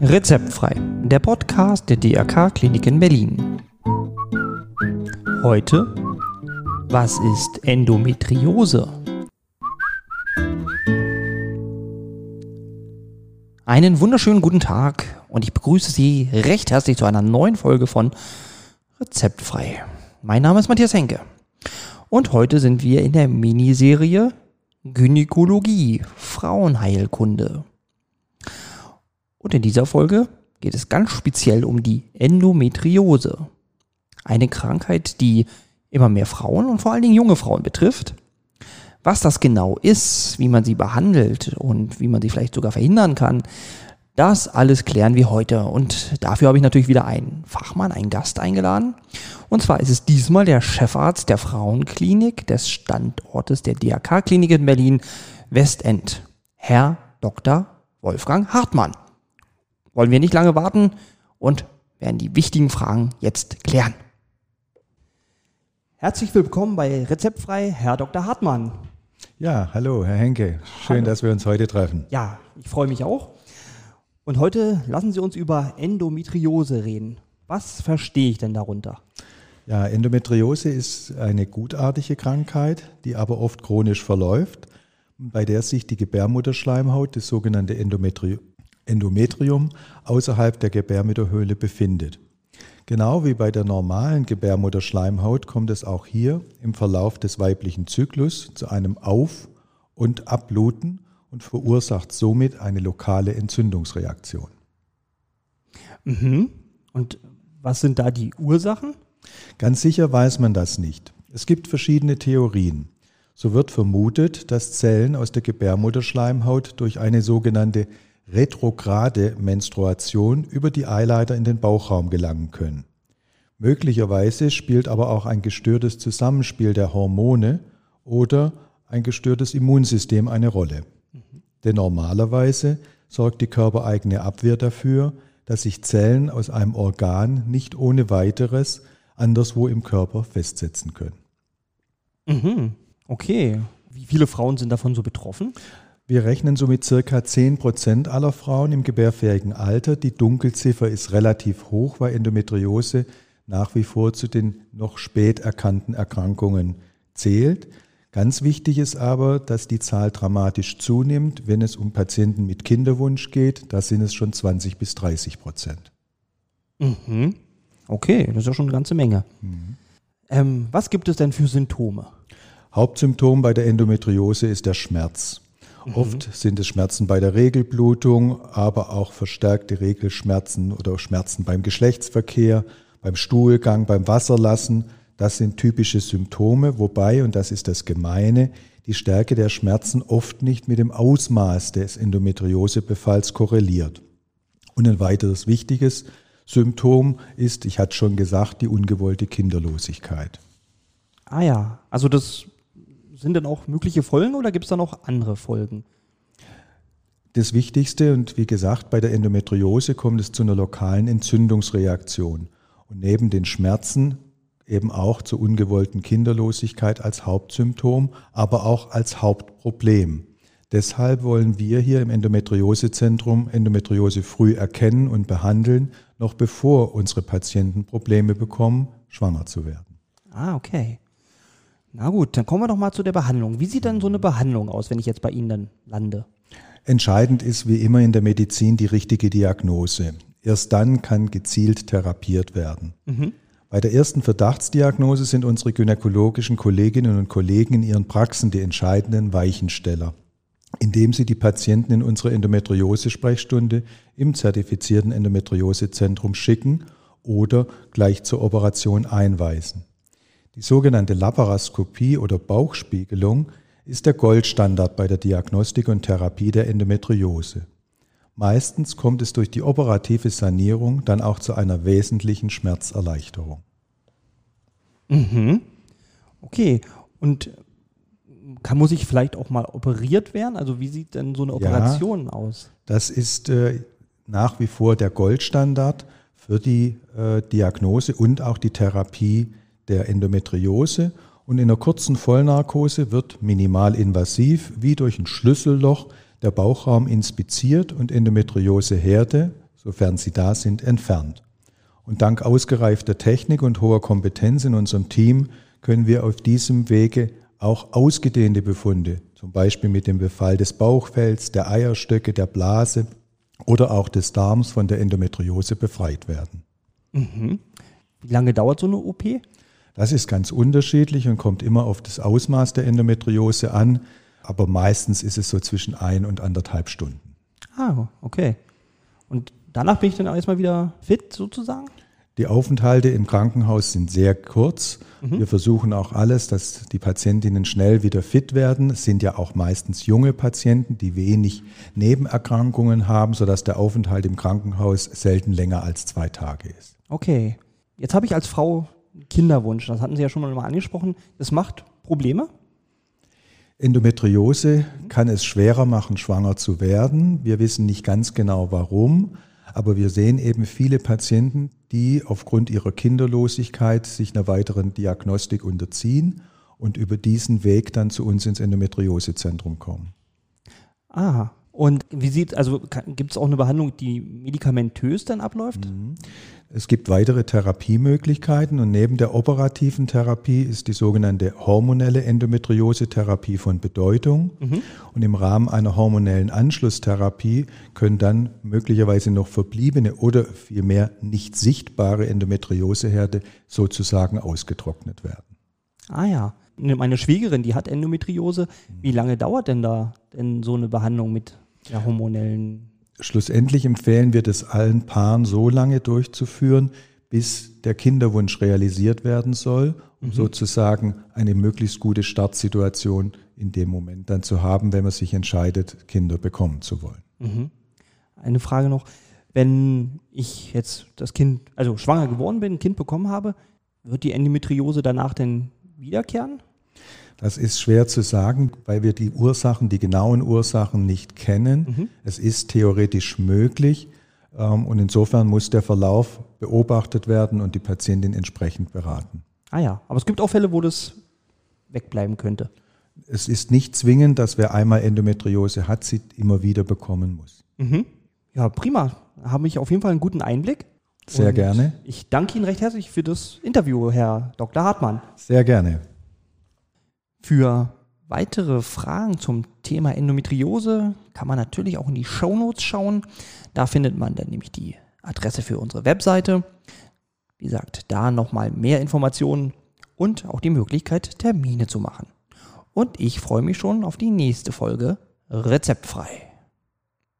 Rezeptfrei, der Podcast der DRK Klinik in Berlin. Heute, was ist Endometriose? Einen wunderschönen guten Tag und ich begrüße Sie recht herzlich zu einer neuen Folge von Rezeptfrei. Mein Name ist Matthias Henke und heute sind wir in der Miniserie Gynäkologie, Frauenheilkunde. Und in dieser Folge geht es ganz speziell um die Endometriose. Eine Krankheit, die immer mehr Frauen und vor allen Dingen junge Frauen betrifft. Was das genau ist, wie man sie behandelt und wie man sie vielleicht sogar verhindern kann, das alles klären wir heute. Und dafür habe ich natürlich wieder einen Fachmann, einen Gast eingeladen. Und zwar ist es diesmal der Chefarzt der Frauenklinik des Standortes der DRK-Klinik in Berlin Westend, Herr Dr. Wolfgang Hartmann wollen wir nicht lange warten und werden die wichtigen Fragen jetzt klären. Herzlich willkommen bei Rezeptfrei, Herr Dr. Hartmann. Ja, hallo, Herr Henke. Schön, hallo. dass wir uns heute treffen. Ja, ich freue mich auch. Und heute lassen Sie uns über Endometriose reden. Was verstehe ich denn darunter? Ja, Endometriose ist eine gutartige Krankheit, die aber oft chronisch verläuft, bei der sich die Gebärmutterschleimhaut, das sogenannte Endometri Endometrium außerhalb der Gebärmutterhöhle befindet. Genau wie bei der normalen Gebärmutterschleimhaut kommt es auch hier im Verlauf des weiblichen Zyklus zu einem Auf- und Abbluten und verursacht somit eine lokale Entzündungsreaktion. Mhm. Und was sind da die Ursachen? Ganz sicher weiß man das nicht. Es gibt verschiedene Theorien. So wird vermutet, dass Zellen aus der Gebärmutterschleimhaut durch eine sogenannte retrograde Menstruation über die Eileiter in den Bauchraum gelangen können. Möglicherweise spielt aber auch ein gestörtes Zusammenspiel der Hormone oder ein gestörtes Immunsystem eine Rolle. Denn normalerweise sorgt die körpereigene Abwehr dafür, dass sich Zellen aus einem Organ nicht ohne weiteres anderswo im Körper festsetzen können. Mhm. Okay. Wie viele Frauen sind davon so betroffen? Wir rechnen so mit circa 10 Prozent aller Frauen im gebärfähigen Alter. Die Dunkelziffer ist relativ hoch, weil Endometriose nach wie vor zu den noch spät erkannten Erkrankungen zählt. Ganz wichtig ist aber, dass die Zahl dramatisch zunimmt, wenn es um Patienten mit Kinderwunsch geht. Da sind es schon 20 bis 30 Prozent. Mhm. Okay, das ist ja schon eine ganze Menge. Mhm. Ähm, was gibt es denn für Symptome? Hauptsymptom bei der Endometriose ist der Schmerz. Mhm. Oft sind es Schmerzen bei der Regelblutung, aber auch verstärkte Regelschmerzen oder Schmerzen beim Geschlechtsverkehr, beim Stuhlgang, beim Wasserlassen. Das sind typische Symptome, wobei, und das ist das Gemeine, die Stärke der Schmerzen oft nicht mit dem Ausmaß des Endometriosebefalls korreliert. Und ein weiteres wichtiges Symptom ist, ich hatte schon gesagt, die ungewollte Kinderlosigkeit. Ah ja, also das sind denn auch mögliche Folgen oder gibt es da noch andere Folgen? Das Wichtigste, und wie gesagt, bei der Endometriose kommt es zu einer lokalen Entzündungsreaktion. Und neben den Schmerzen eben auch zur ungewollten Kinderlosigkeit als Hauptsymptom, aber auch als Hauptproblem. Deshalb wollen wir hier im Endometriosezentrum Endometriose früh erkennen und behandeln, noch bevor unsere Patienten Probleme bekommen, schwanger zu werden. Ah, okay. Na gut, dann kommen wir doch mal zu der Behandlung. Wie sieht denn so eine Behandlung aus, wenn ich jetzt bei Ihnen dann lande? Entscheidend ist wie immer in der Medizin die richtige Diagnose. Erst dann kann gezielt therapiert werden. Mhm. Bei der ersten Verdachtsdiagnose sind unsere gynäkologischen Kolleginnen und Kollegen in ihren Praxen die entscheidenden Weichensteller, indem sie die Patienten in unsere Endometriose-Sprechstunde im zertifizierten Endometriosezentrum schicken oder gleich zur Operation einweisen. Die sogenannte Laparoskopie oder Bauchspiegelung ist der Goldstandard bei der Diagnostik und Therapie der Endometriose. Meistens kommt es durch die operative Sanierung dann auch zu einer wesentlichen Schmerzerleichterung. Mhm. Okay. Und kann, muss ich vielleicht auch mal operiert werden? Also wie sieht denn so eine Operation ja, aus? Das ist äh, nach wie vor der Goldstandard für die äh, Diagnose und auch die Therapie der Endometriose. und in einer kurzen Vollnarkose wird minimalinvasiv wie durch ein Schlüsselloch der Bauchraum inspiziert und Endometrioseherde, sofern sie da sind, entfernt. Und dank ausgereifter Technik und hoher Kompetenz in unserem Team können wir auf diesem Wege auch ausgedehnte Befunde, zum Beispiel mit dem Befall des Bauchfells, der Eierstöcke, der Blase oder auch des Darms von der Endometriose befreit werden. Mhm. Wie lange dauert so eine OP? Das ist ganz unterschiedlich und kommt immer auf das Ausmaß der Endometriose an, aber meistens ist es so zwischen ein und anderthalb Stunden. Ah, okay. Und danach bin ich dann erstmal wieder fit sozusagen? Die Aufenthalte im Krankenhaus sind sehr kurz. Mhm. Wir versuchen auch alles, dass die Patientinnen schnell wieder fit werden. Es sind ja auch meistens junge Patienten, die wenig Nebenerkrankungen haben, sodass der Aufenthalt im Krankenhaus selten länger als zwei Tage ist. Okay. Jetzt habe ich als Frau Kinderwunsch. Das hatten Sie ja schon mal angesprochen. Das macht Probleme? Endometriose kann es schwerer machen, schwanger zu werden. Wir wissen nicht ganz genau warum. Aber wir sehen eben viele Patienten, die aufgrund ihrer Kinderlosigkeit sich einer weiteren Diagnostik unterziehen und über diesen Weg dann zu uns ins Endometriosezentrum kommen. Ah, und wie sieht, also gibt es auch eine Behandlung, die medikamentös dann abläuft? Mhm. Es gibt weitere Therapiemöglichkeiten und neben der operativen Therapie ist die sogenannte hormonelle Endometriose-Therapie von Bedeutung. Mhm. Und im Rahmen einer hormonellen Anschlusstherapie können dann möglicherweise noch verbliebene oder vielmehr nicht sichtbare Endometrioseherde sozusagen ausgetrocknet werden. Ah ja. Meine Schwiegerin, die hat Endometriose. Wie lange dauert denn da denn so eine Behandlung mit der hormonellen Schlussendlich empfehlen wir das allen Paaren so lange durchzuführen, bis der Kinderwunsch realisiert werden soll, um mhm. sozusagen eine möglichst gute Startsituation in dem Moment dann zu haben, wenn man sich entscheidet, Kinder bekommen zu wollen. Mhm. Eine Frage noch. Wenn ich jetzt das Kind, also schwanger geworden bin, ein Kind bekommen habe, wird die Endometriose danach denn wiederkehren? Das ist schwer zu sagen, weil wir die Ursachen, die genauen Ursachen nicht kennen. Mhm. Es ist theoretisch möglich ähm, und insofern muss der Verlauf beobachtet werden und die Patientin entsprechend beraten. Ah ja, aber es gibt auch Fälle, wo das wegbleiben könnte. Es ist nicht zwingend, dass wer einmal Endometriose hat, sie immer wieder bekommen muss. Mhm. Ja, prima. Habe ich auf jeden Fall einen guten Einblick. Sehr und gerne. Ich danke Ihnen recht herzlich für das Interview, Herr Dr. Hartmann. Sehr gerne. Für weitere Fragen zum Thema Endometriose kann man natürlich auch in die Shownotes schauen. Da findet man dann nämlich die Adresse für unsere Webseite. Wie gesagt, da nochmal mehr Informationen und auch die Möglichkeit, Termine zu machen. Und ich freue mich schon auf die nächste Folge Rezeptfrei.